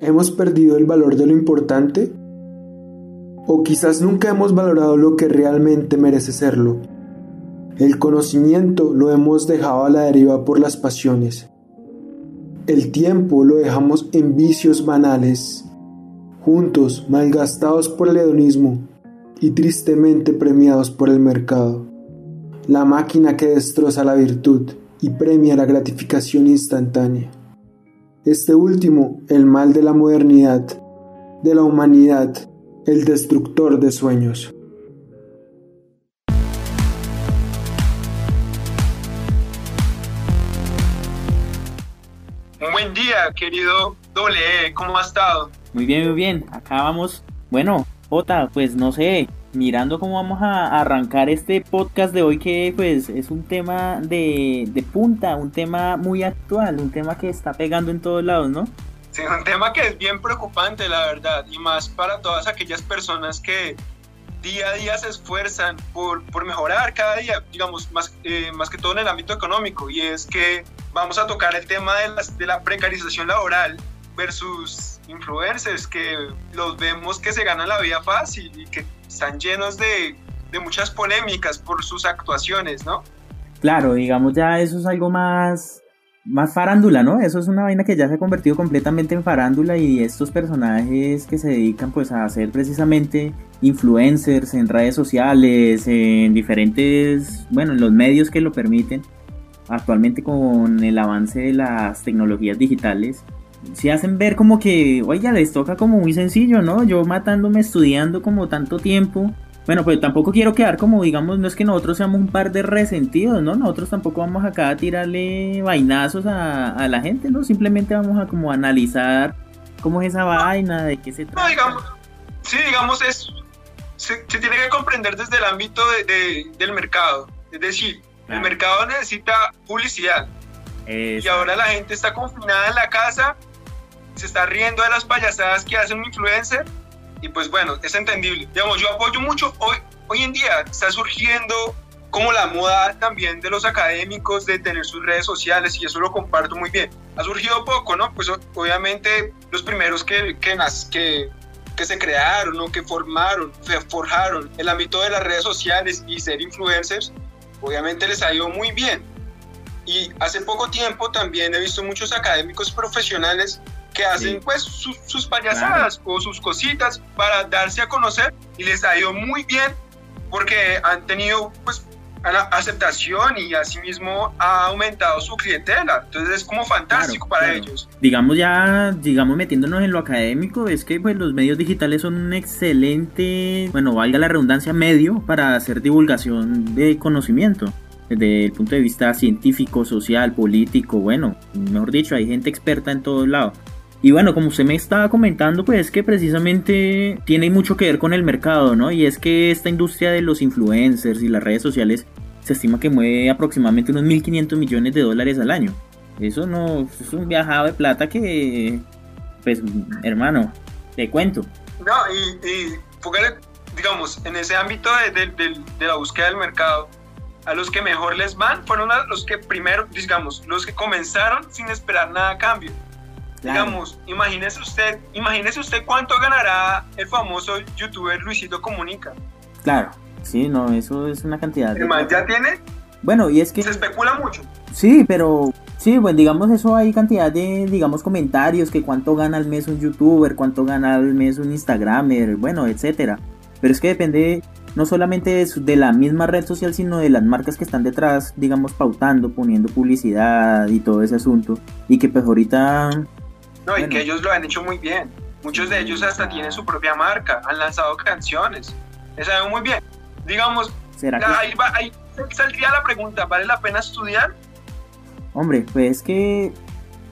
¿Hemos perdido el valor de lo importante? ¿O quizás nunca hemos valorado lo que realmente merece serlo? El conocimiento lo hemos dejado a la deriva por las pasiones. El tiempo lo dejamos en vicios banales, juntos malgastados por el hedonismo y tristemente premiados por el mercado. La máquina que destroza la virtud y premia la gratificación instantánea. Este último, el mal de la modernidad, de la humanidad, el destructor de sueños. Un buen día, querido Doble, e, ¿cómo ha estado? Muy bien, muy bien. Acá vamos. Bueno, Jota, pues no sé, mirando cómo vamos a arrancar este podcast de hoy que pues es un tema de, punta, un tema muy actual, un tema que está pegando en todos lados, ¿no? Sí, un tema que es bien preocupante, la verdad, y más para todas aquellas personas que día a día se esfuerzan por, por mejorar cada día, digamos, más, eh, más que todo en el ámbito económico, y es que vamos a tocar el tema de, las, de la precarización laboral versus influencers que los vemos que se ganan la vida fácil y que están llenos de, de muchas polémicas por sus actuaciones, ¿no? Claro, digamos ya eso es algo más más farándula, ¿no? Eso es una vaina que ya se ha convertido completamente en farándula y estos personajes que se dedican pues a ser precisamente influencers en redes sociales, en diferentes, bueno, en los medios que lo permiten, actualmente con el avance de las tecnologías digitales, se hacen ver como que, oiga, les toca como muy sencillo, ¿no? Yo matándome estudiando como tanto tiempo. Bueno, pues tampoco quiero quedar como, digamos, no es que nosotros seamos un par de resentidos, ¿no? Nosotros tampoco vamos acá a tirarle vainazos a, la gente, ¿no? Simplemente vamos a como analizar cómo es esa vaina, de qué se trata. No, digamos, sí, digamos, es, se, tiene que comprender desde el ámbito del mercado. Es decir, el mercado necesita publicidad. Y ahora la gente está confinada en la casa se está riendo de las payasadas que hace un influencer y pues bueno, es entendible. Digamos, yo apoyo mucho, hoy, hoy en día está surgiendo como la moda también de los académicos de tener sus redes sociales y eso lo comparto muy bien. Ha surgido poco, ¿no? Pues obviamente los primeros que, que, que, que se crearon o que formaron, forjaron el ámbito de las redes sociales y ser influencers, obviamente les ha ido muy bien. Y hace poco tiempo también he visto muchos académicos profesionales que hacen pues sus, payasadas o sus cositas para darse a conocer y les ha ido muy bien porque han tenido pues aceptación y asimismo ha aumentado su clientela. Entonces es como fantástico para ellos. Digamos ya, digamos metiéndonos en lo académico, es que pues los medios digitales son un excelente, bueno, valga la redundancia, medio para hacer divulgación de conocimiento. Desde el punto de vista científico, social, político, bueno, mejor dicho, hay gente experta en todos lados. Y bueno, como usted me estaba comentando, pues es que precisamente tiene mucho que ver con el mercado, ¿no? Y es que esta industria de los influencers y las redes sociales se estima que mueve aproximadamente unos 1.500 millones de dólares al año. Eso no es un viajado de plata que, pues, hermano, te cuento. No, y, y digamos, en ese ámbito de, la búsqueda del mercado, a los que mejor les van fueron los que primero, digamos, los que comenzaron sin esperar nada a cambio Digamos, imagínese usted, imagínese usted cuánto ganará el famoso youtuber Luisito Comunica. Claro, sí, no, eso es una cantidad. ¿El man ya tiene? Bueno, y es que... Se especula mucho. Sí, pero Sí, bueno, digamos eso hay cantidad de, digamos, comentarios que cuánto gana al mes un youtuber, cuánto gana al mes un instagramer, bueno, etcétera. Pero es que depende no solamente de, de, la misma red social, sino de las marcas que están detrás, digamos, pautando, poniendo publicidad y todo ese asunto. Y que pues ahorita no, y que ellos lo han hecho muy bien. Muchos de ellos hasta tienen su propia marca, han lanzado canciones. Es algo muy bien. Digamos, ahí, ahí saldría la pregunta, ¿vale la pena estudiar? Hombre, pues es que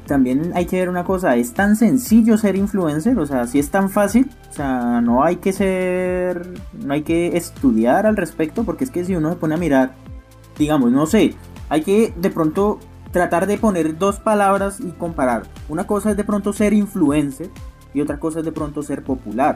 también hay que ver una cosa, es tan sencillo ser influencer, o sea, si es tan fácil, o sea, no hay que ser, no hay que estudiar al respecto, porque es que si uno se pone a mirar, digamos, no sé, hay que de pronto tratar de poner dos palabras y comparar. Una cosa es de pronto ser influencer y otra cosa es de pronto ser popular.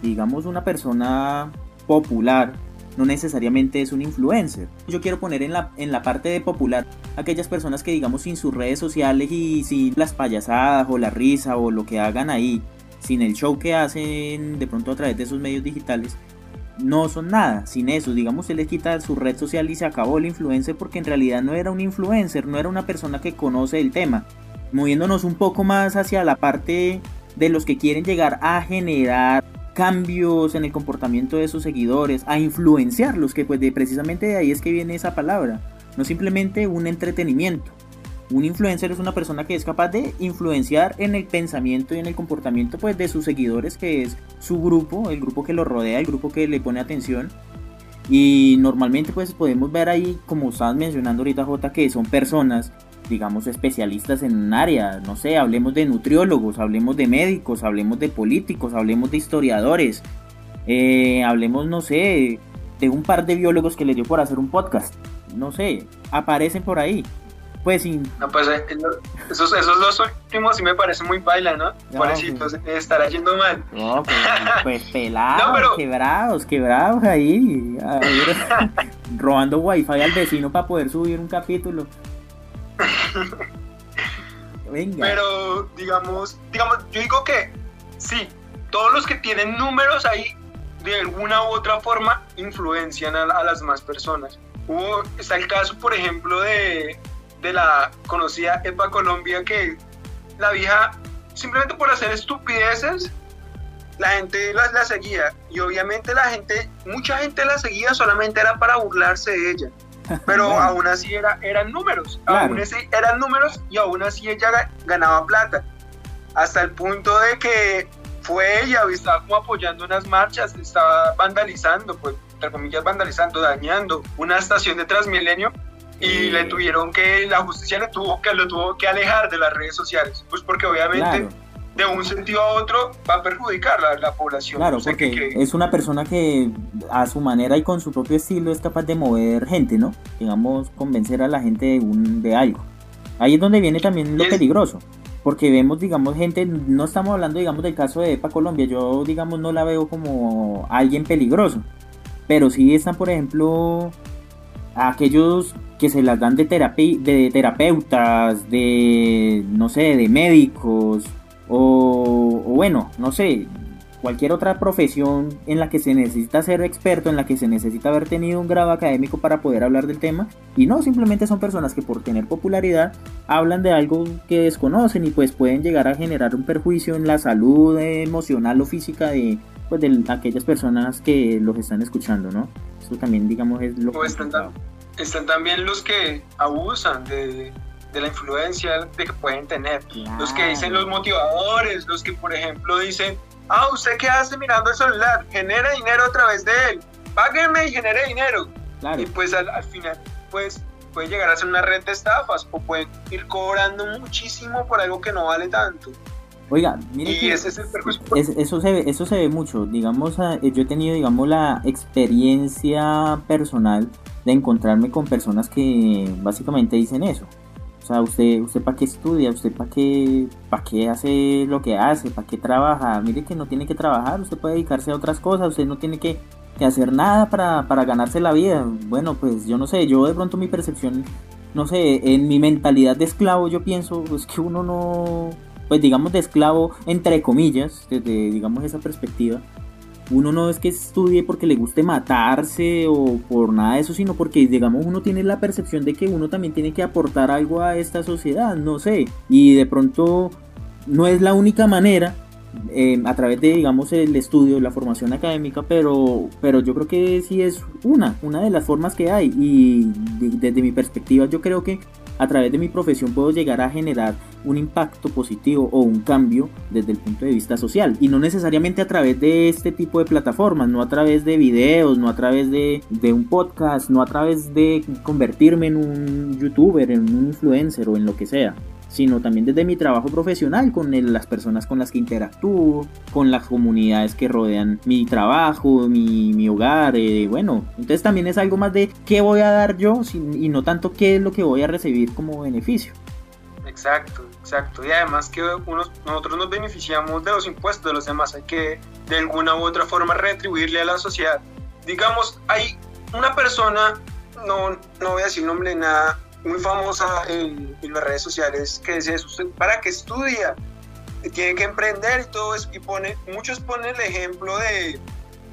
Digamos una persona popular no necesariamente es un influencer. Yo quiero poner en la, en la parte de popular aquellas personas que digamos sin sus redes sociales y sin las payasadas o la risa o lo que hagan ahí, sin el show que hacen de pronto a través de esos medios digitales, no son nada. Sin eso, digamos, se le quita su red social y se acabó el influencer porque en realidad no era un influencer, no era una persona que conoce el tema. Moviéndonos un poco más hacia la parte de los que quieren llegar a generar cambios en el comportamiento de sus seguidores, a influenciarlos, que pues de, precisamente de ahí es que viene esa palabra, no simplemente un entretenimiento. Un influencer es una persona que es capaz de influenciar en el pensamiento y en el comportamiento pues de sus seguidores, que es su grupo, el grupo que lo rodea, el grupo que le pone atención. Y normalmente pues podemos ver ahí, como estabas mencionando ahorita J, que son personas digamos, especialistas en un área, no sé, hablemos de nutriólogos, hablemos de médicos, hablemos de políticos, hablemos de historiadores, eh, hablemos, no sé, de un par de biólogos que le dio por hacer un podcast, no sé, aparecen por ahí. Pues sin... No, pues eh, esos, esos dos últimos sí me parecen muy baila, ¿no? no estar estará yendo mal. No, pues, pues pelados, quebrados, quebrados ahí, robando wifi al vecino para poder subir un capítulo. Pero, digamos, digamos, yo digo que sí, todos los que tienen números ahí, de alguna u otra forma, influencian a, las más personas. Hubo, está el caso, por ejemplo, de, de la conocida EPA Colombia, que la vieja, simplemente por hacer estupideces, la gente la, la, seguía. Y obviamente la gente, mucha gente la seguía solamente era para burlarse de ella. Pero aún así era, eran números, aún así eran números y aún así ella ganaba plata. Hasta el punto de que fue ella, estaba como apoyando unas marchas, estaba vandalizando, pues, entre comillas, vandalizando, dañando una estación de Transmilenio y le tuvieron que, la justicia le tuvo que, lo tuvo que alejar de las redes sociales, pues porque obviamente de un sentido a otro va a perjudicar a la, población. Claro, porque es una persona que a su manera y con su propio estilo es capaz de mover gente, ¿no? Digamos, convencer a la gente de, un, de algo. Ahí es donde viene también lo peligroso. Porque vemos, digamos, gente, no estamos hablando, digamos, del caso de EPA Colombia, yo, digamos, no la veo como alguien peligroso. Pero sí están, por ejemplo, aquellos que se las dan de, de terapeutas, de, no sé, de médicos, o, bueno, no sé, cualquier otra profesión en la que se necesita ser experto, en la que se necesita haber tenido un grado académico para poder hablar del tema, y no simplemente son personas que por tener popularidad hablan de algo que desconocen y pues pueden llegar a generar un perjuicio en la salud emocional o física de, pues, de aquellas personas que los están escuchando, ¿no? Eso también digamos es lo que... están también los que abusan de de la influencia de que pueden tener. Los que dicen los motivadores, los que por ejemplo dicen, ah, ¿usted qué hace mirando el celular? Genere dinero a través de él, págueme y genere dinero. Y pues al, final, pues puede llegar a ser una red de estafas o pueden ir cobrando muchísimo por algo que no vale tanto. Oiga, mire que ese es el eso, se ve, eso se ve mucho. Digamos, ah, yo he tenido, digamos, la experiencia personal de encontrarme con personas que básicamente dicen eso. O sea, usted, usted para qué estudia, usted para qué, para qué hace lo que hace, para qué trabaja. Mire que no tiene que trabajar, usted puede dedicarse a otras cosas, usted no tiene que, hacer nada para, para ganarse la vida. Bueno, pues yo no sé, yo de pronto mi percepción, no sé, en mi mentalidad de esclavo yo pienso pues que uno no, pues digamos de esclavo entre comillas, desde digamos esa perspectiva, uno no es que estudie porque le guste matarse o por nada de eso, sino porque, digamos, uno tiene la percepción de que uno también tiene que aportar algo a esta sociedad, no sé. Y de pronto no es la única manera, eh, a través de, digamos, el estudio, la formación académica, pero, pero yo creo que sí es una, una de las formas que hay. Y desde mi perspectiva, yo creo que a través de mi profesión puedo llegar a generar un impacto positivo o un cambio desde el punto de vista social. Y no necesariamente a través de este tipo de plataformas, no a través de videos, no a través de, un podcast, no a través de convertirme en un youtuber, en un influencer o en lo que sea sino también desde mi trabajo profesional con las personas con las que interactúo, con las comunidades que rodean mi trabajo, mi, hogar, eh, bueno, entonces también es algo más de qué voy a dar yo y no tanto qué es lo que voy a recibir como beneficio. Exacto, exacto. Y además que nosotros nos beneficiamos de los impuestos de los demás, hay que de alguna u otra forma retribuirle a la sociedad. digamos, hay una persona, no, no voy a decir nombre nada, muy famosa en, las redes sociales que dice, ¿usted para qué estudia? Tiene que emprender y todo eso. Y pone, muchos ponen el ejemplo de,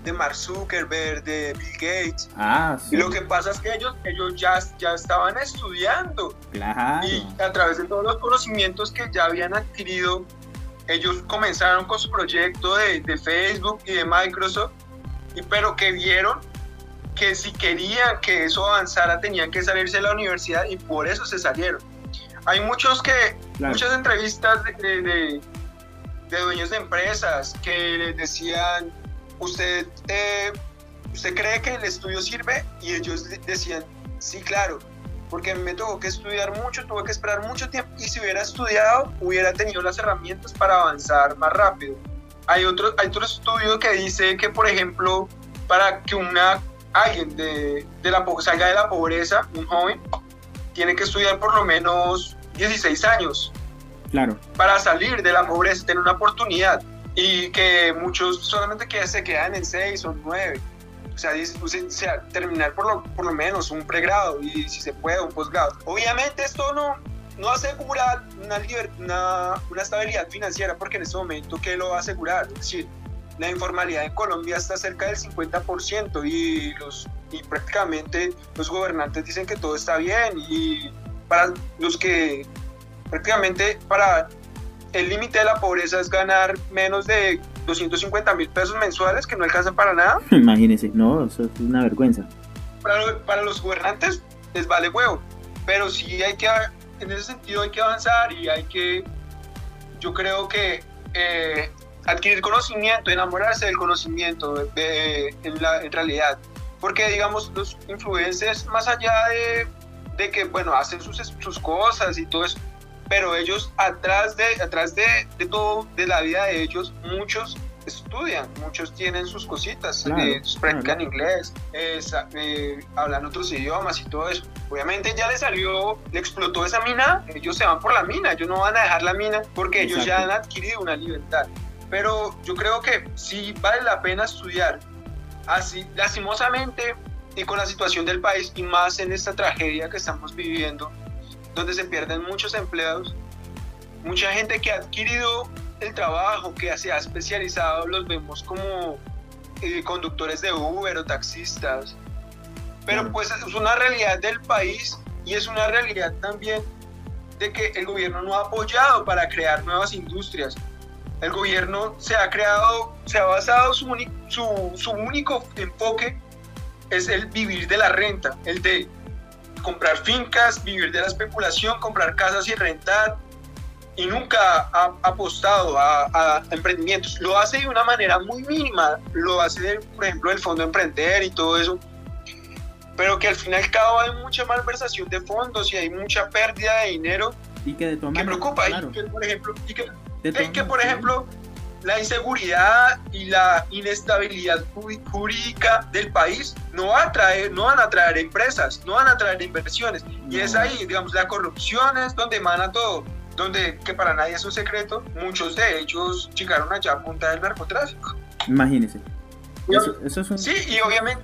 de Mark Zuckerberg, de Bill Gates. Ah, Y lo que pasa es que ellos, ellos ya, ya estaban estudiando. Claro. Y a través de todos los conocimientos que ya habían adquirido, ellos comenzaron con su proyecto de, de Facebook y de Microsoft, y, pero que vieron que si querían que eso avanzara tenían que salirse de la universidad y por eso se salieron. Hay muchos que, muchas entrevistas de, de, de, dueños de empresas que les decían, usted, eh, ¿usted cree que el estudio sirve? Y ellos decían, sí, claro, porque me tuvo que estudiar mucho, tuve que esperar mucho tiempo y si hubiera estudiado hubiera tenido las herramientas para avanzar más rápido. Hay otro, hay otro estudio que dice que, por ejemplo, para que una alguien de, de la, salga de la pobreza, un joven, tiene que estudiar por lo menos 16 años. Claro. Para salir de la pobreza, tener una oportunidad. Y que muchos solamente que se quedan en 6 o 9. O sea, o sea, terminar por lo, por lo menos un pregrado y si se puede un posgrado. Obviamente esto no, no asegura una, una, una, estabilidad financiera porque en este momento, ¿qué lo va a asegurar? Es decir, la informalidad en Colombia está cerca del 50% y, los, y prácticamente los gobernantes dicen que todo está bien y para los que prácticamente para el límite de la pobreza es ganar menos de 250 mil pesos mensuales que no alcanzan para nada. Imagínense, no, eso es una vergüenza. Para, para los gobernantes les vale huevo, pero sí hay que, en ese sentido hay que avanzar y hay que, yo creo que eh, adquirir conocimiento, enamorarse del conocimiento de, en, la, en realidad. Porque, digamos, los influencers, más allá de, de que, bueno, hacen sus, sus cosas y todo eso, pero ellos atrás de, atrás de, de, todo, de la vida de ellos, muchos estudian, muchos tienen sus cositas, eh, practican inglés, eh, hablan otros idiomas y todo eso. Obviamente ya les salió, le explotó esa mina, ellos se van por la mina, ellos no van a dejar la mina porque ellos ya han adquirido una libertad pero yo creo que sí vale la pena estudiar. Así, lastimosamente, y con la situación del país, y más en esta tragedia que estamos viviendo, donde se pierden muchos empleados, mucha gente que ha adquirido el trabajo, que se ha especializado, los vemos como eh, conductores de Uber o taxistas. Pero pues es una realidad del país y es una realidad también de que el gobierno no ha apoyado para crear nuevas industrias el gobierno se ha creado, se ha basado su, su, su único enfoque es el vivir de la renta, el de comprar fincas, vivir de la especulación, comprar casas y rentar, y nunca ha apostado a, emprendimientos. Lo hace de una manera muy mínima, lo hace, por ejemplo, el Fondo Emprender y todo eso, pero que al fin y al cabo hay mucha malversación de fondos y hay mucha pérdida de dinero y que, de que preocupa. Y que, por ejemplo, y que que, por ejemplo, la inseguridad y la inestabilidad jurídica del país no, va a traer, no van a traer empresas, no van a traer inversiones. Y es ahí, digamos, la corrupción es donde emana todo, donde, que para nadie es un secreto, muchos de ellos llegaron allá a punta del narcotráfico. Imagínese. Eso, es sí, y obviamente...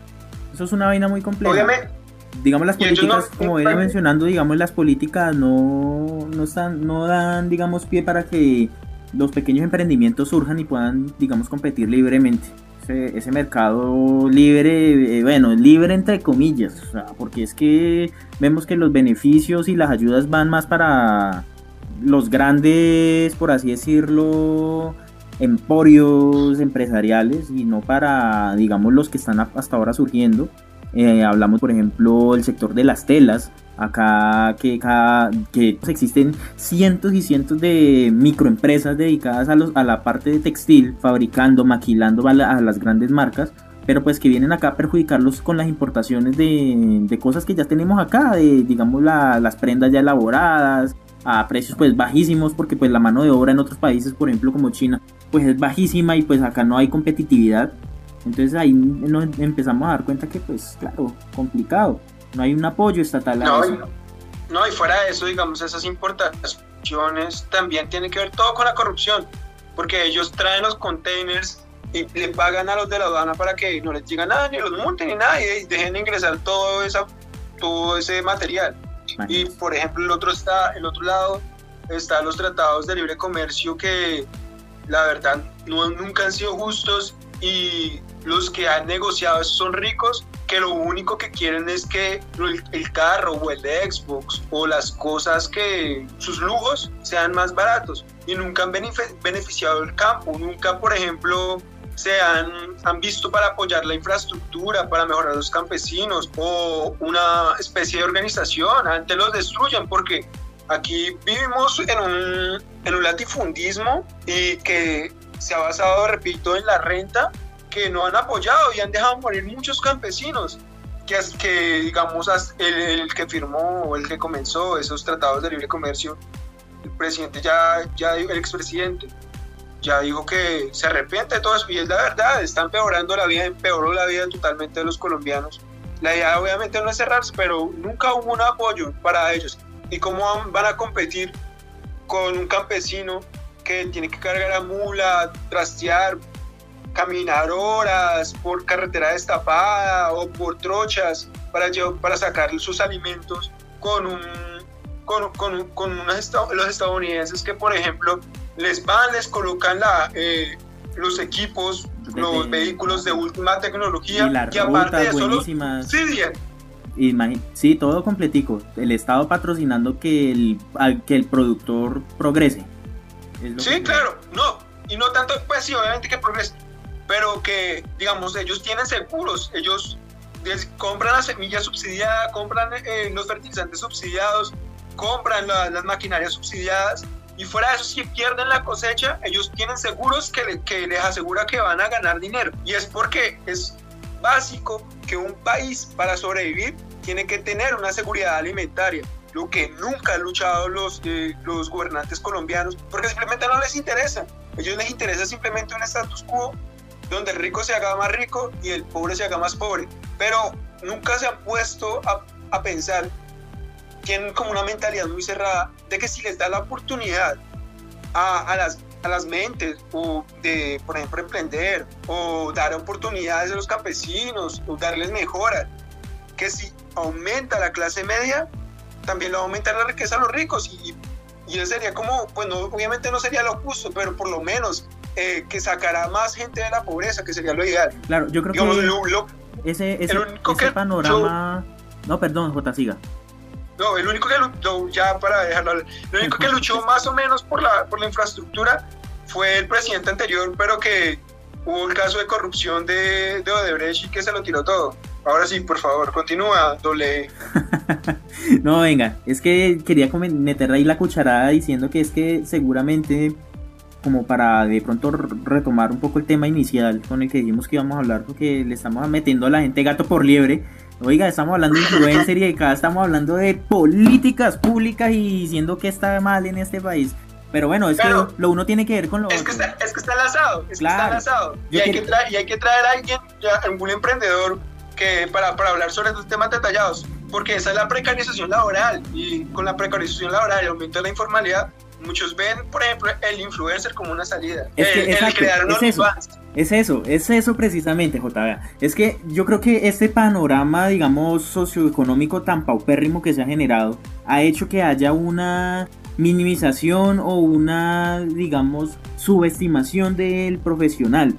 Eso es una vaina muy compleja. Obviamente, digamos las políticas, como venía mencionando, digamos las políticas no, no, están, no dan, digamos, pie para que los pequeños emprendimientos surjan y puedan, digamos, competir libremente. Ese, mercado libre, eh, bueno, libre entre comillas, porque es que vemos que los beneficios y las ayudas van más para los grandes, por así decirlo, emporios empresariales y no para, digamos, los que están hasta ahora surgiendo. Eh, hablamos, por ejemplo, del sector de las telas, acá que, que existen cientos y cientos de microempresas dedicadas a, los, a la parte de textil, fabricando, maquilando a, las grandes marcas, pero pues que vienen acá a perjudicarlos con las importaciones de, de cosas que ya tenemos acá, de digamos las prendas ya elaboradas, a precios pues bajísimos porque pues la mano de obra en otros países por ejemplo como China pues es bajísima y pues acá no hay competitividad. Entonces ahí nos empezamos a dar cuenta que pues claro, complicado, no hay un apoyo estatal a no, eso. Y, no, y fuera de eso, digamos, esas importaciones también tienen que ver todo con la corrupción, porque ellos traen los containers y le pagan a los de la aduana para que no les diga nada, ni los monten ni nada, y dejen ingresar todo, esa, todo ese material. Y por ejemplo, el otro, está, el otro lado están los tratados de libre comercio que la verdad no, nunca han sido justos y los que han negociado son ricos que lo único que quieren es que el, carro o el Xbox o las cosas que sus lujos sean más baratos. Y nunca han beneficiado el campo, nunca por ejemplo se han, han visto para apoyar la infraestructura, para mejorar a los campesinos o una especie de organización, antes los destruyen porque aquí vivimos en un, en un latifundismo y que se ha basado, repito, en la renta que no han apoyado y han dejado morir muchos campesinos, que, que digamos el, que firmó el que comenzó esos tratados de libre comercio, el presidente ya, ya el expresidente, ya dijo que se arrepiente de todo eso y es la verdad, está empeorando la vida, empeoró la vida totalmente de los colombianos. La idea obviamente no es cerrarse, pero nunca hubo un apoyo para ellos. ¿Y cómo van a competir con un campesino que tiene que cargar a mula, trastear, caminar horas por carretera destapada o por trochas para, para sacar sus alimentos con, un, con, con, con los estadounidenses que, por ejemplo, les van, les colocan la, eh, los equipos, los vehículos de última tecnología, y que aparte de eso subsidian. Sí, todo completico. El Estado patrocinando que el, que el productor progrese. Sí, claro, no. Y no tanto, pues sí, obviamente que progrese pero que, digamos, ellos tienen seguros, ellos compran la semilla subsidiada, compran eh, los fertilizantes subsidiados, compran las maquinarias subsidiadas y fuera de eso, si pierden la cosecha, ellos tienen seguros que, que les asegura que van a ganar dinero. Y es porque es básico que un país para sobrevivir tiene que tener una seguridad alimentaria lo que nunca han luchado los, eh, los gobernantes colombianos, porque simplemente no les interesa. A ellos les interesa simplemente un status quo donde el rico se haga más rico y el pobre se haga más pobre. Pero nunca se han puesto a, pensar, tienen como una mentalidad muy cerrada, de que si les da la oportunidad a, a, las, a las mentes, o de, por ejemplo, emprender, o dar oportunidades a los campesinos, o darles mejoras, que si aumenta la clase media, también lo va a aumentar la riqueza a los ricos y, y eso sería como, pues obviamente no sería lo justo, pero por lo menos eh, que sacará más gente de la pobreza, que sería lo ideal. Claro, yo creo que ese, ese, ese panorama... no, perdón, J. Siga. No, el único que luchó, ya para dejarlo, el único que luchó más o menos por la, por la infraestructura fue el presidente anterior, pero que hubo el caso de corrupción de, de Odebrecht y que se lo tiró todo. Ahora sí, por favor, continúa, doble. no, venga, es que quería meter ahí la cucharada diciendo que es que seguramente como para de pronto retomar un poco el tema inicial con el que dijimos que íbamos a hablar, porque le estamos metiendo a la gente gato por liebre. Oiga, estamos hablando de influencer y de cada estamos hablando de políticas públicas y diciendo que está mal en este país. Pero bueno, es que lo, uno tiene que ver con lo es Que está, es que está enlazado, es que está enlazado. Y hay, que traer, y hay que traer a alguien, ya, un emprendedor, que para, para hablar sobre estos temas detallados. Porque esa es la precarización laboral. Y con la precarización laboral y el aumento de la informalidad, muchos ven, por ejemplo, el influencer como una salida. Es que, es, eso, es eso, es eso precisamente, JB. Es que yo creo que este panorama, digamos, socioeconómico tan paupérrimo que se ha generado, ha hecho que haya una minimización o una, digamos, subestimación del profesional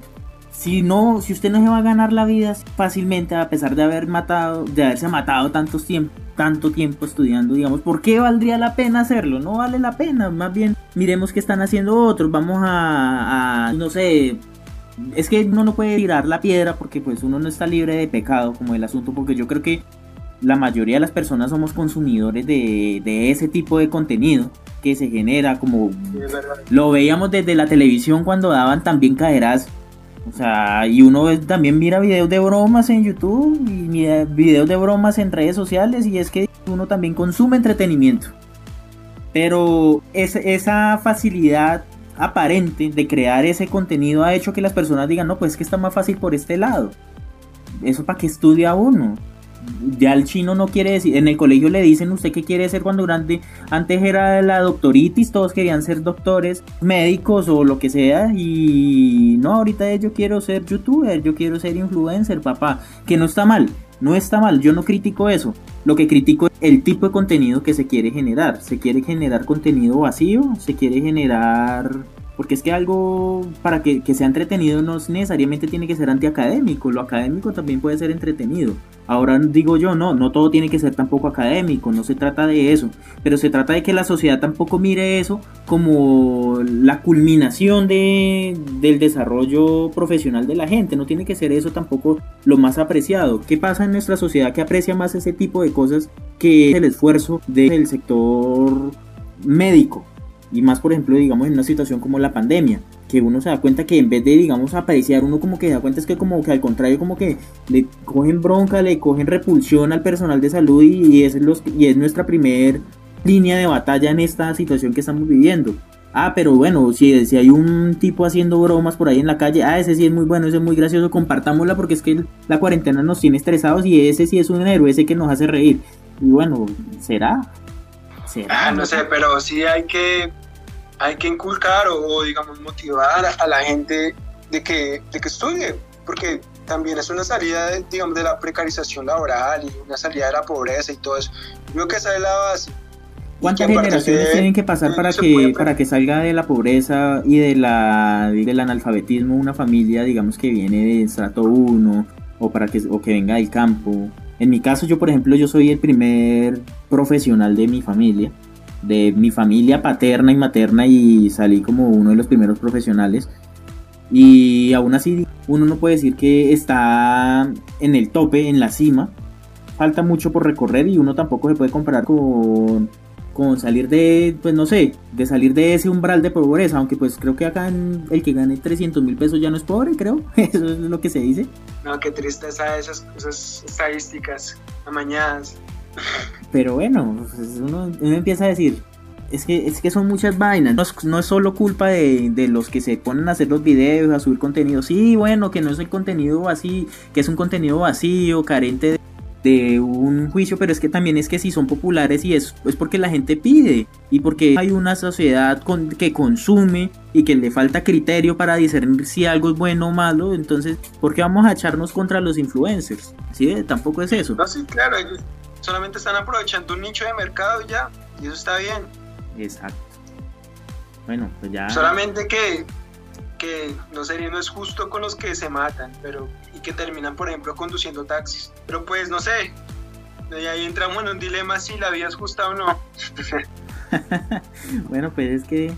si no, si usted no se va a ganar la vida fácilmente a pesar de haber matado, de haberse matado tantos tiempo, tanto tiempo estudiando, digamos, ¿por qué valdría la pena hacerlo? No vale la pena, más bien miremos qué están haciendo otros, vamos a, a no sé, es que uno no puede tirar la piedra porque pues uno no está libre de pecado como el asunto, porque yo creo que la mayoría de las personas somos consumidores de, de ese tipo de contenido que se genera como lo veíamos desde la televisión cuando daban también caderas o sea, y uno también mira videos de bromas en YouTube y mira videos de bromas en redes sociales y es que uno también consume entretenimiento. Pero esa facilidad aparente de crear ese contenido ha hecho que las personas digan, no, pues es que está más fácil por este lado. Eso para que estudia uno. Ya el chino no quiere decir, en el colegio le dicen usted qué quiere ser cuando grande, antes era la doctoritis, todos querían ser doctores, médicos o lo que sea y no, ahorita yo quiero ser youtuber, yo quiero ser influencer, papá, que no está mal, no está mal, yo no critico eso, lo que critico es el tipo de contenido que se quiere generar, se quiere generar contenido vacío, se quiere generar porque es que algo para que, sea entretenido no necesariamente tiene que ser antiacadémico, lo académico también puede ser entretenido. Ahora digo yo, no, no todo tiene que ser tampoco académico, no se trata de eso, pero se trata de que la sociedad tampoco mire eso como la culminación de, del desarrollo profesional de la gente, no tiene que ser eso tampoco lo más apreciado. ¿Qué pasa en nuestra sociedad que aprecia más ese tipo de cosas que el esfuerzo del sector médico? Y más, por ejemplo, digamos, en una situación como la pandemia, que uno se da cuenta que en vez de, digamos, apreciar, uno como que se da cuenta es que como que al contrario, como que le cogen bronca, le cogen repulsión al personal de salud y, es, los, y es nuestra primer línea de batalla en esta situación que estamos viviendo. Ah, pero bueno, si, si hay un tipo haciendo bromas por ahí en la calle, ah, ese sí es muy bueno, ese es muy gracioso, compartámosla porque es que la cuarentena nos tiene estresados y ese sí es un héroe, ese que nos hace reír. Y bueno, ¿será? Ah, no sé, pero sí hay que, hay que inculcar o, digamos, motivar a la gente de que, de que estudie, porque también es una salida, de, digamos, de la precarización laboral y una salida de la pobreza y todo eso. creo que esa es la base. ¿Cuántas generaciones tienen que pasar para que, para que salga de la pobreza y de la, del analfabetismo una familia, digamos, que viene de estrato 1 o, para que, o que venga del campo? En mi caso, yo por ejemplo, yo soy el primer profesional de mi familia, de mi familia paterna y materna y salí como uno de los primeros profesionales. Y aún así, uno no puede decir que está en el tope, en la cima. Falta mucho por recorrer y uno tampoco se puede comparar con con salir de, pues no sé, de salir de ese umbral de pobreza, aunque pues creo que acá el que gane 300 mil pesos ya no es pobre, creo, eso es lo que se dice. No, qué tristeza esas, esas estadísticas amañadas. Pero bueno, pues, uno, empieza a decir, es que, es que son muchas vainas. No, es solo culpa de, de, los que se ponen a hacer los videos, a subir contenido. Sí, bueno, que no es el contenido así, que es un contenido vacío, carente de de un juicio, pero es que también es que si son populares y es, es porque la gente pide y porque hay una sociedad con, que consume y que le falta criterio para discernir si algo es bueno o malo, entonces, ¿por qué vamos a echarnos contra los influencers? ¿Sí? Tampoco es eso. No, sí, claro, ellos solamente están aprovechando un nicho de mercado y ya, y eso está bien. Exacto. Bueno, pues ya. Solamente que que no sería no es justo con los que se matan, pero y que terminan, por ejemplo, conduciendo taxis. Pero pues no sé, y ahí entramos en un dilema si la vida es justa o no. bueno, pues es que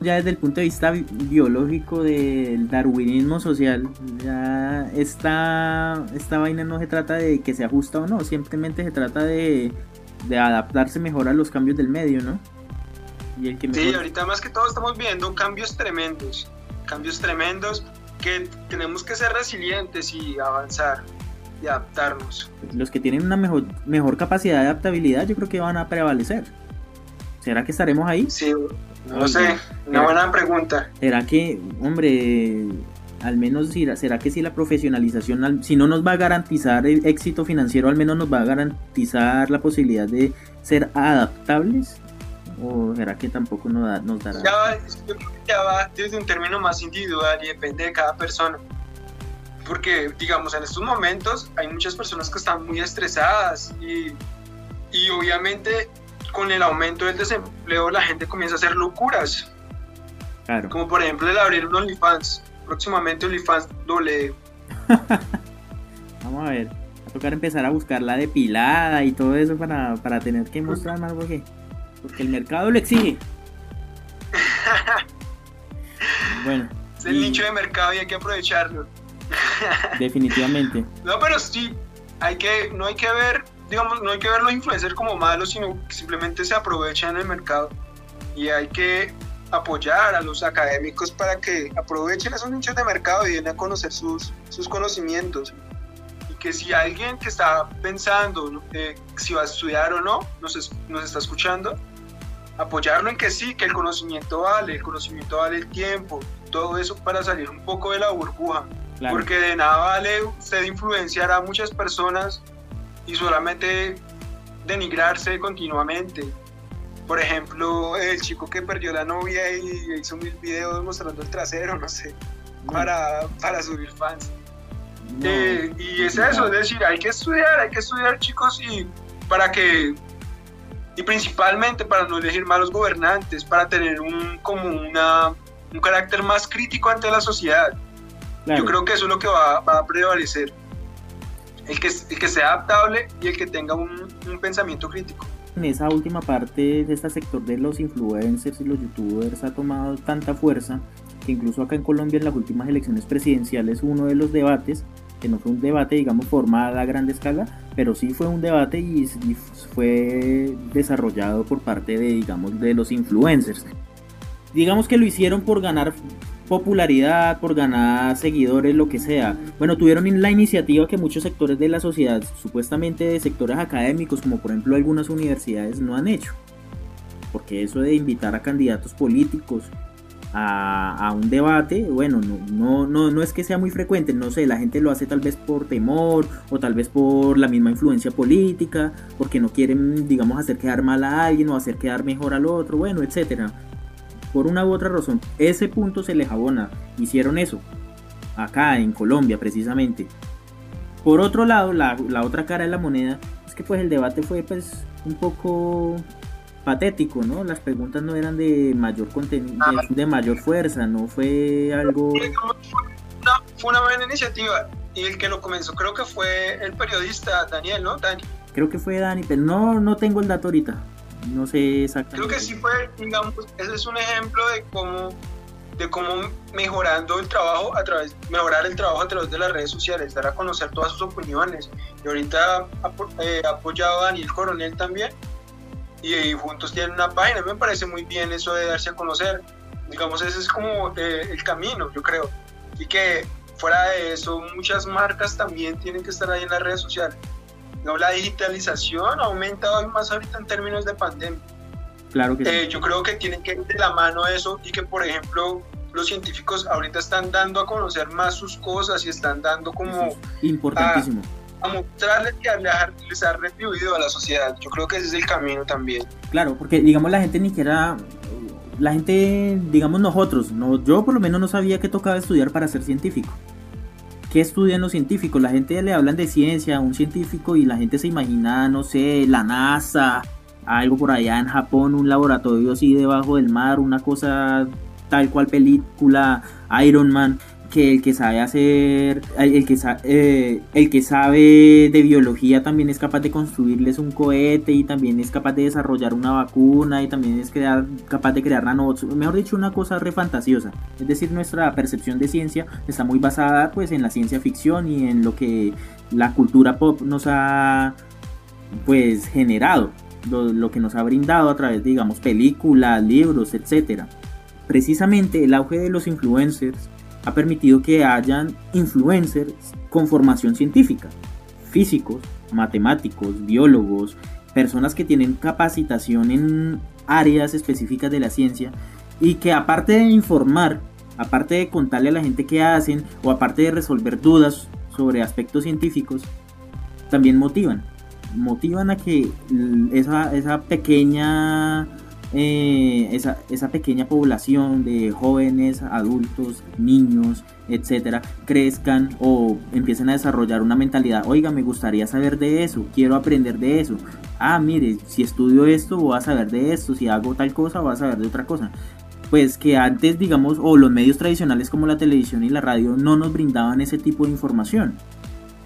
ya desde el punto de vista biológico del darwinismo social, ya esta, esta vaina no se trata de que sea justa o no, simplemente se trata de, de adaptarse mejor a los cambios del medio, ¿no? Y el que Sí, ahorita más que todo estamos viendo cambios tremendos cambios tremendos que tenemos que ser resilientes y avanzar y adaptarnos. Los que tienen una mejor, mejor capacidad de adaptabilidad yo creo que van a prevalecer. ¿Será que estaremos ahí? Sí, no sé, una buena pregunta. ¿Será que, hombre, al menos será que si la profesionalización, si no nos va a garantizar el éxito financiero, al menos nos va a garantizar la posibilidad de ser adaptables? ¿O será que tampoco nos, nos dará? Ya, yo creo que ya va desde un término más individual y depende de cada persona. Porque, digamos, en estos momentos hay muchas personas que están muy estresadas y, y obviamente con el aumento del desempleo la gente comienza a hacer locuras. Claro. Como por ejemplo el abrir un OnlyFans. Próximamente OnlyFans doble. Vamos a ver. Va a tocar empezar a buscar la depilada y todo eso para, para tener que mostrar más porque porque el mercado lo exige. bueno. Es el nicho de mercado y hay que aprovecharlo. definitivamente. No, pero sí, hay que, no hay que ver, digamos, no hay que ver los influencers como malos, sino que simplemente se aprovechan el mercado. Y hay que apoyar a los académicos para que aprovechen esos nichos de mercado y den a conocer sus, sus conocimientos. Y que si alguien que está pensando eh, si va a estudiar o no, nos, nos está escuchando, apoyarlo en que sí, que el conocimiento vale, el conocimiento vale el tiempo, todo eso para salir un poco de la burbuja. Porque de nada vale usted influenciar a muchas personas y solamente denigrarse continuamente. Por ejemplo, el chico que perdió la novia y hizo mil videos mostrando el trasero, no sé, para, para subir fans. Eh, y es eso, es decir, hay que estudiar, hay que estudiar chicos y para que, y principalmente para no elegir malos gobernantes, para tener un, como una, un carácter más crítico ante la sociedad. Yo creo que eso es lo que va, va a prevalecer. El que, el que sea adaptable y el que tenga un, un pensamiento crítico en esa última parte de este sector de los influencers y los youtubers ha tomado tanta fuerza que incluso acá en Colombia en las últimas elecciones presidenciales uno de los debates que no fue un debate, digamos, formado a gran escala, pero sí fue un debate y, fue desarrollado por parte de, digamos, de los influencers. Digamos que lo hicieron por ganar popularidad, por ganar seguidores, lo que sea. Bueno, tuvieron la iniciativa que muchos sectores de la sociedad, supuestamente de sectores académicos, como por ejemplo algunas universidades, no han hecho. Porque eso de invitar a candidatos políticos a, un debate, bueno, no, no, no, es que sea muy frecuente, no sé, la gente lo hace tal vez por temor o tal vez por la misma influencia política, porque no quieren, digamos, hacer quedar mal a alguien o hacer quedar mejor al otro, bueno, etcétera. Por una u otra razón, ese punto se les abona. Hicieron eso, acá en Colombia precisamente. Por otro lado, la, la otra cara de la moneda es que pues el debate fue pues un poco patético, ¿no? Las preguntas no eran de mayor contenido, de, mayor fuerza, no fue algo... fue una buena iniciativa y el que lo comenzó creo que fue el periodista Daniel, ¿no? Dani. Creo que fue Dani, pero no, no tengo el dato ahorita. No sé exactamente. Creo que sí fue, digamos, ese es un ejemplo de cómo de cómo mejorando el trabajo a través mejorar el trabajo a través de las redes sociales, dar a conocer todas sus opiniones. Y ahorita eh, apoyado a Daniel Coronel también y, juntos tienen una página. Me parece muy bien eso de darse a conocer. Digamos, ese es como eh, el camino, yo creo. Y que fuera de eso, muchas marcas también tienen que estar ahí en las redes sociales. No, la digitalización ha aumentado más ahorita en términos de pandemia. Claro que sí. Eh, yo creo que tienen que ir de la mano eso y que, por ejemplo, los científicos ahorita están dando a conocer más sus cosas y están dando como... importantísimo a mostrarles que les ha retribuido a la sociedad. Yo creo que ese es el camino también. Claro, porque digamos la gente ni siquiera, la gente, digamos nosotros, no, yo por lo menos no sabía que tocaba estudiar para ser científico. ¿Qué estudian los científicos? La gente le hablan de ciencia a un científico y la gente se imagina, no sé, la NASA, algo por allá en Japón, un laboratorio así debajo del mar, una cosa tal cual película Iron Man que el que sabe hacer, el que, eh, el que sabe de biología también es capaz de construirles un cohete y también es capaz de desarrollar una vacuna y también es capaz de crear nanobots, mejor dicho una cosa re fantasiosa. Es decir, nuestra percepción de ciencia está muy basada pues en la ciencia ficción y en lo que la cultura pop nos ha pues generado, lo, lo que nos ha brindado a través de digamos películas, libros, etcétera. Precisamente el auge de los influencers ha permitido que hayan influencers con formación científica, físicos, matemáticos, biólogos, personas que tienen capacitación en áreas específicas de la ciencia y que aparte de informar, aparte de contarle a la gente qué hacen o aparte de resolver dudas sobre aspectos científicos, también motivan. Motivan a que esa, esa pequeña eh, esa, esa, pequeña población de jóvenes, adultos, niños, etcétera, crezcan o empiecen a desarrollar una mentalidad, oiga, me gustaría saber de eso, quiero aprender de eso. Ah, mire, si estudio esto, voy a saber de esto, si hago tal cosa, voy a saber de otra cosa. Pues que antes, digamos, o los medios tradicionales como la televisión y la radio no nos brindaban ese tipo de información.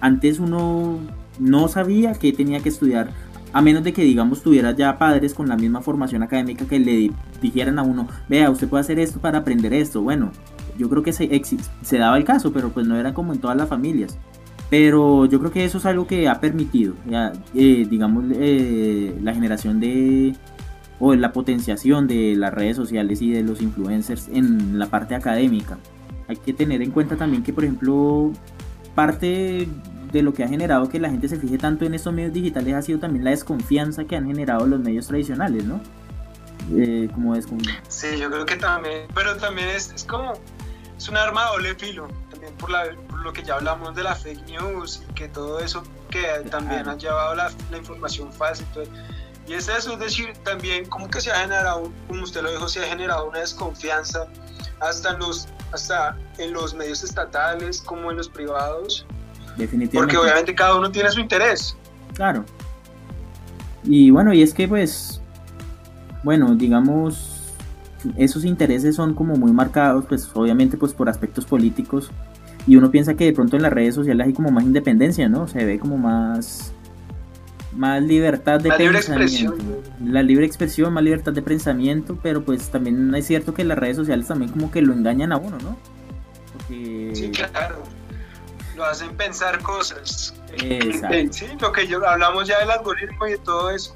Antes uno no sabía que tenía que estudiar a menos de que digamos tuviera ya padres con la misma formación académica que le dijeran a uno, vea, usted puede hacer esto para aprender esto. Bueno, yo creo que se, se daba el caso, pero pues no era como en todas las familias. Pero yo creo que eso es algo que ha permitido, eh, digamos, eh, la generación de, o la potenciación de las redes sociales y de los influencers en la parte académica. Hay que tener en cuenta también que, por ejemplo, parte de lo que ha generado que la gente se fije tanto en estos medios digitales ha sido también la desconfianza que han generado los medios tradicionales, ¿no? Eh, como Sí, yo creo que también, pero también es, como, es un arma de doble filo, también por, lo que ya hablamos de la fake news y que todo eso que también ha llevado la, información falsa. Y, y es eso, es decir, también como que se ha generado, como usted lo dijo, se ha generado una desconfianza hasta en los, hasta en los medios estatales como en los privados. Definitivamente. Porque obviamente cada uno tiene su interés. Claro. Y bueno, y es que pues, bueno, digamos, esos intereses son como muy marcados, pues obviamente pues por aspectos políticos. Y uno piensa que de pronto en las redes sociales hay como más independencia, ¿no? Se ve como más más libertad de pensamiento. La libre expresión, más libertad de pensamiento, pero pues también es cierto que las redes sociales también como que lo engañan a uno, ¿no? Sí, claro. Lo hacen pensar cosas. Exacto. Sí, lo que yo hablamos ya del algoritmo y de todo eso.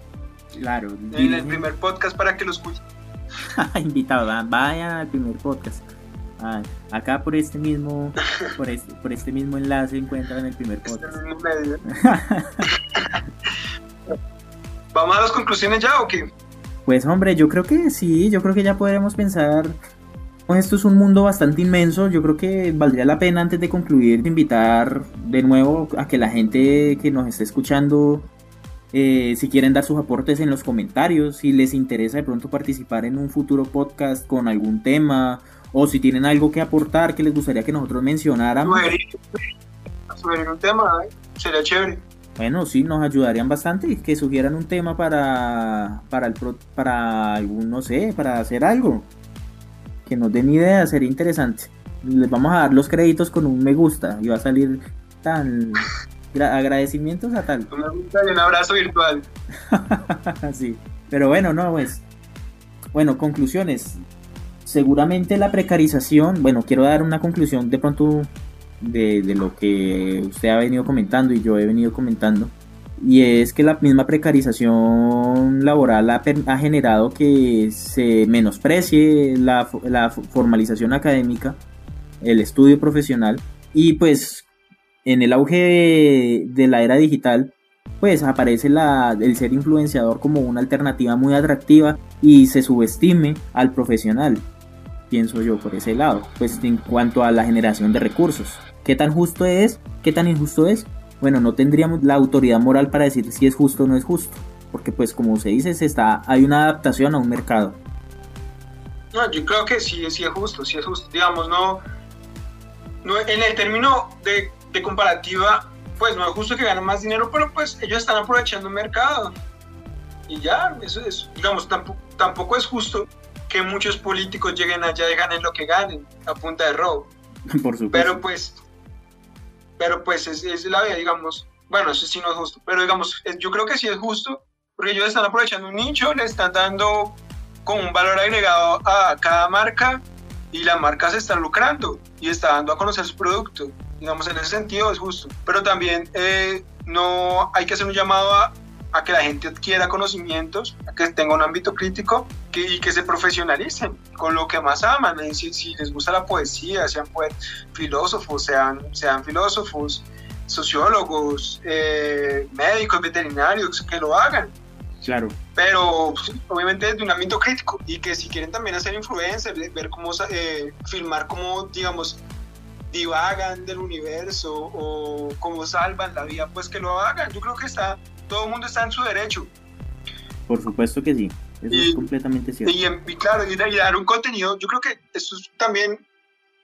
Claro. En el primer podcast para que lo escuchen. Invitado, vayan al primer podcast. acá por este mismo por este, por este mismo enlace encuentran el primer este podcast. ¿Vamos a las conclusiones ya o qué? Pues hombre, yo creo que sí, yo creo que ya podremos pensar. Esto es un mundo bastante inmenso, yo creo que valdría la pena antes de concluir invitar de nuevo a que la gente que nos esté escuchando, eh, si quieren dar sus aportes en los comentarios, si les interesa de pronto participar en un futuro podcast con algún tema, o si tienen algo que aportar que les gustaría que nosotros mencionáramos. Sobre un tema, ¿eh? sería chévere. Bueno, sí, nos ayudarían bastante que sugieran un tema para, para, el, para algún, no sé, para hacer algo. Que nos den idea, sería interesante. Les vamos a dar los créditos con un me gusta y va a salir tan agradecimientos a tal. Un un abrazo virtual. sí, pero bueno, no, pues. Bueno, conclusiones. Seguramente la precarización, bueno, quiero dar una conclusión de pronto de, lo que usted ha venido comentando y yo he venido comentando. Y es que la misma precarización laboral ha, generado que se menosprecie la, formalización académica, el estudio profesional. Y pues en el auge de, la era digital, pues aparece la, el ser influenciador como una alternativa muy atractiva y se subestime al profesional pienso yo por ese lado, pues en cuanto a la generación de recursos. ¿Qué tan justo es? ¿Qué tan injusto es? Bueno, no tendríamos la autoridad moral para decir si es justo o no es justo, porque pues como se dice, se está, hay una adaptación a un mercado. No, yo creo que sí, sí es justo, sí es justo, digamos, no, no en el término de, de comparativa, pues no es justo que ganen más dinero, pero pues ellos están aprovechando el mercado. Y ya, eso es, digamos, tampoco, tampoco es justo que muchos políticos lleguen allá y ganen lo que ganen a punta de robo. Por supuesto. Pero pues, pero pues es, es, la vida, digamos. Bueno, eso sí no es justo, pero digamos, yo creo que sí es justo, porque ellos están aprovechando un nicho, le están dando con un valor agregado a cada marca y la marca se está lucrando y está dando a conocer su producto. Digamos, en ese sentido es justo. Pero también eh, no hay que hacer un llamado a, a que la gente adquiera conocimientos, a que tenga un ámbito crítico que, y que se profesionalicen con lo que más aman. Si, si les gusta la poesía, sean filósofos, sean, sean filósofos, sociólogos, eh, médicos, veterinarios, que lo hagan. Claro. Pero pues, obviamente desde un ámbito crítico y que si quieren también hacer influencers, ver cómo, eh, filmar cómo, digamos, divagan del universo o cómo salvan la vida, pues que lo hagan. Yo creo que está todo el mundo está en su derecho. Por supuesto que sí, eso es completamente cierto. Y, claro, y, dar un contenido, yo creo que eso es también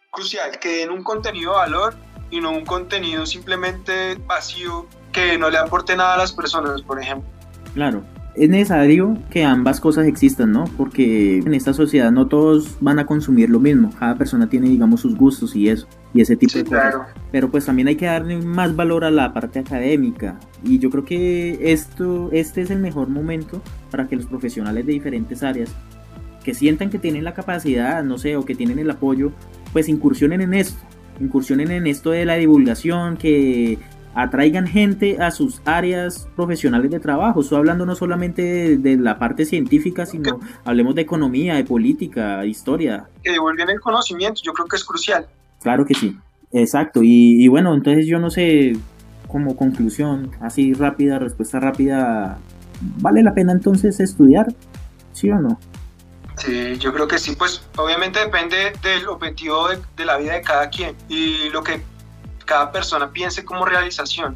crucial, que den un contenido de valor y no un contenido simplemente vacío que no le aporte nada a las personas, por ejemplo. Claro, es necesario que ambas cosas existan, ¿no? Porque en esta sociedad no todos van a consumir lo mismo. Cada persona tiene, digamos, sus gustos y eso, y ese tipo de cosas. Pero pues también hay que darle más valor a la parte académica. Y yo creo que esto, este es el mejor momento para que los profesionales de diferentes áreas que sientan que tienen la capacidad, no sé, o que tienen el apoyo, pues incursionen en esto. Incursionen en esto de la divulgación, que atraigan gente a sus áreas profesionales de trabajo. Estoy hablando no solamente de, la parte científica, sino hablemos de economía, de política, de historia. Que devuelven el conocimiento, yo creo que es crucial. Claro que sí, exacto. Y, bueno, entonces yo no sé, como conclusión, así rápida, respuesta rápida, ¿vale la pena entonces estudiar? ¿Sí o no? Sí, yo creo que sí, pues obviamente depende del objetivo de, la vida de cada quien y lo que cada persona piense como realización.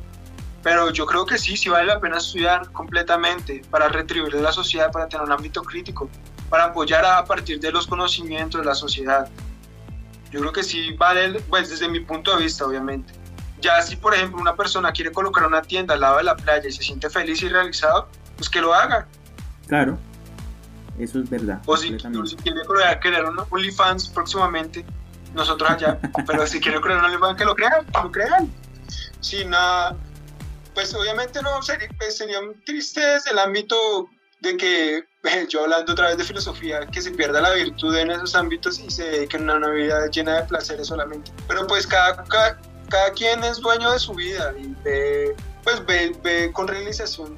Pero yo creo que sí, sí vale la pena estudiar completamente para retribuir a la sociedad, para tener un ámbito crítico, para apoyar a, partir de los conocimientos de la sociedad. Yo creo que sí vale, pues desde mi punto de vista, obviamente. Ya si, por ejemplo, una persona quiere colocar una tienda al lado de la playa y se siente feliz y realizado, pues que lo haga. Claro, eso es verdad. O si, quiere crear un OnlyFans próximamente, nosotros allá, pero si quiere crear un OnlyFans, que lo crean, que lo crean. Si nada, pues obviamente no sería, pues, sería triste desde el ámbito de que yo hablando otra vez de filosofía, que se pierda la virtud en esos ámbitos y se dedique a una vida llena de placeres solamente. Pero pues cada, cada, quien es dueño de su vida y ve, pues ve, ve con realización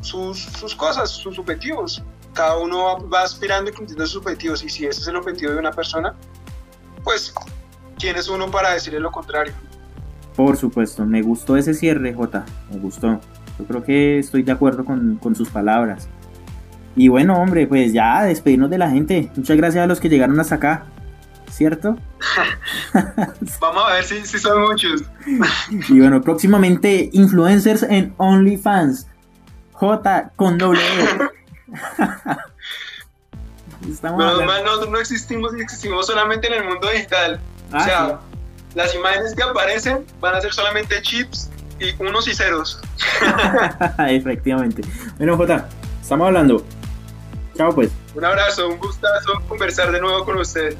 sus, sus cosas, sus objetivos. Cada uno va aspirando y cumpliendo sus objetivos y si ese es el objetivo de una persona, pues ¿quién es uno para decirle lo contrario? Por supuesto, me gustó ese cierre, J, me gustó. Yo creo que estoy de acuerdo con, con sus palabras. Y bueno, hombre, pues ya despedirnos de la gente. Muchas gracias a los que llegaron hasta acá. ¿Cierto? Vamos a ver si, si son muchos. y bueno, próximamente influencers en OnlyFans. J con doble e. Pero nosotros no existimos y existimos solamente en el mundo digital. o ah, sea, las imágenes que aparecen van a ser solamente chips y unos y ceros. Efectivamente. Bueno, J, estamos hablando. Chao pues. Un abrazo, un gustazo conversar de nuevo con usted.